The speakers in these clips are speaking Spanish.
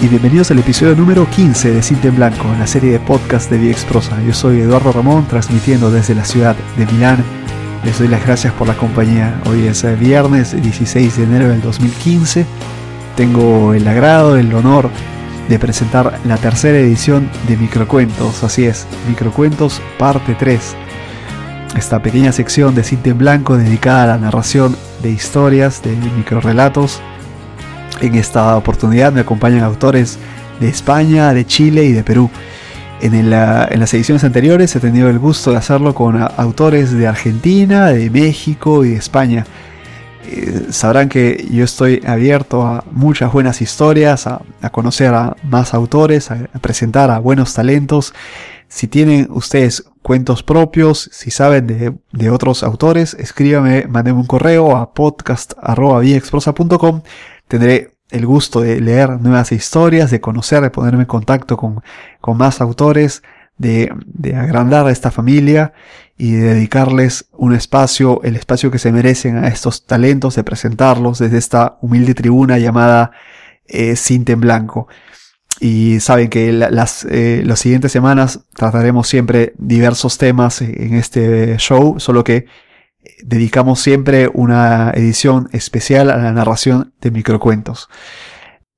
y bienvenidos al episodio número 15 de Cinta en Blanco, la serie de podcast de VX Prosa. Yo soy Eduardo Ramón, transmitiendo desde la ciudad de Milán. Les doy las gracias por la compañía. Hoy es viernes 16 de enero del 2015. Tengo el agrado, el honor de presentar la tercera edición de Microcuentos, así es, Microcuentos parte 3. Esta pequeña sección de Cinta en Blanco dedicada a la narración de historias, de microrelatos en esta oportunidad me acompañan autores de España, de Chile y de Perú. En, las ediciones anteriores he tenido el gusto de hacerlo con autores de Argentina, de México y de España. Eh, sabrán que yo estoy abierto a muchas buenas historias, a, conocer a más autores, a, presentar a buenos talentos. Si tienen ustedes cuentos propios, si saben de, otros autores, escríbame, mándenme un correo a podcast.viexprosa.com tendré el gusto de leer nuevas historias, de conocer, de ponerme en contacto con, más autores, de, de agrandar a esta familia y de dedicarles un espacio, el espacio que se merecen a estos talentos, de presentarlos desde esta humilde tribuna llamada eh, en Blanco. Y saben que las, eh, las siguientes semanas trataremos siempre diversos temas en este show, solo que dedicamos siempre una edición especial a la narración de microcuentos.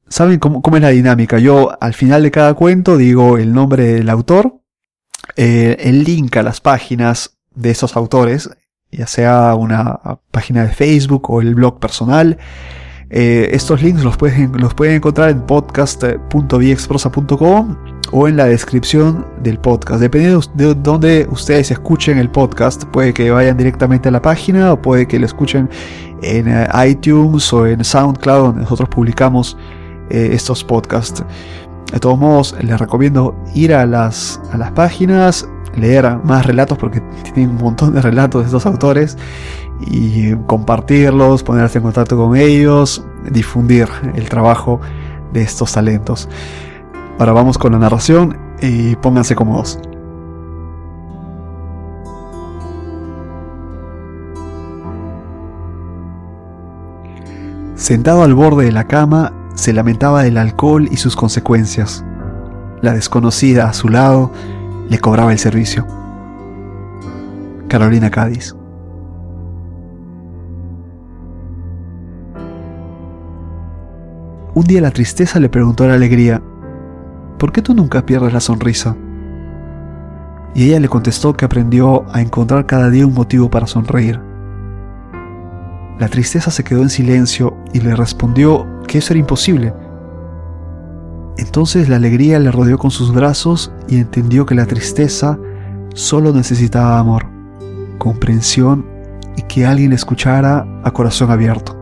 ¿Saben cómo, es la dinámica? Yo al final de cada cuento digo el nombre del autor, eh, el link a las páginas de esos autores, ya sea una página de Facebook o el blog personal. Eh, estos links los pueden, los pueden encontrar en podcast.viexprosa.com o en la descripción del podcast. Dependiendo de dónde ustedes escuchen el podcast, puede que vayan directamente a la página o puede que lo escuchen en eh, iTunes o en SoundCloud, donde nosotros publicamos eh, estos podcasts. De todos modos, les recomiendo ir a las, a las páginas, leer más relatos porque tienen un montón de relatos de estos autores y compartirlos, ponerse en contacto con ellos, difundir el trabajo de estos talentos. Ahora vamos con la narración y pónganse cómodos. Sentado al borde de la cama, se lamentaba del alcohol y sus consecuencias. La desconocida a su lado le cobraba el servicio. Carolina Cádiz. Un día la tristeza le preguntó a la alegría, ¿por qué tú nunca pierdes la sonrisa? Y ella le contestó que aprendió a encontrar cada día un motivo para sonreír. La tristeza se quedó en silencio y le respondió que eso era imposible. Entonces la alegría le rodeó con sus brazos y entendió que la tristeza solo necesitaba amor, comprensión y que alguien escuchara a corazón abierto.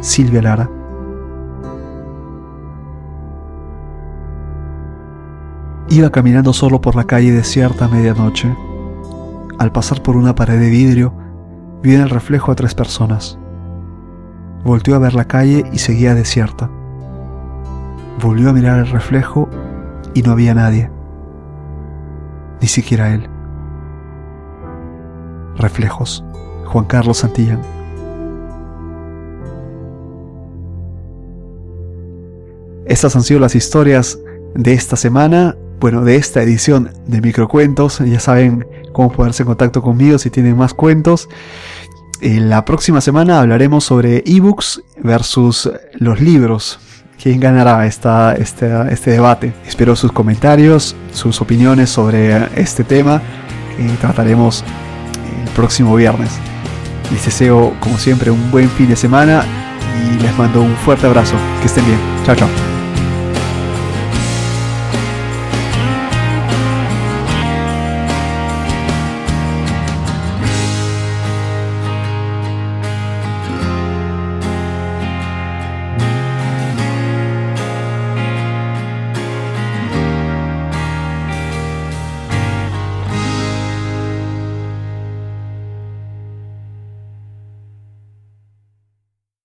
Silvia Lara Iba caminando solo por la calle desierta a medianoche. Al pasar por una pared de vidrio, vi en el reflejo a tres personas. Volteó a ver la calle y seguía desierta. Volvió a mirar el reflejo y no había nadie. Ni siquiera él. Reflejos. Juan Carlos Santillán. Estas han sido las historias de esta semana bueno, de esta edición de Microcuentos. Ya saben cómo ponerse en contacto conmigo si tienen más cuentos. En la próxima semana hablaremos sobre ebooks versus los libros. ¿Quién ganará esta, este, este debate? Espero sus comentarios, sus opiniones sobre este tema que trataremos el próximo viernes. Les deseo, como siempre, un buen fin de semana y les mando un fuerte abrazo. Que estén bien. Chao, chao.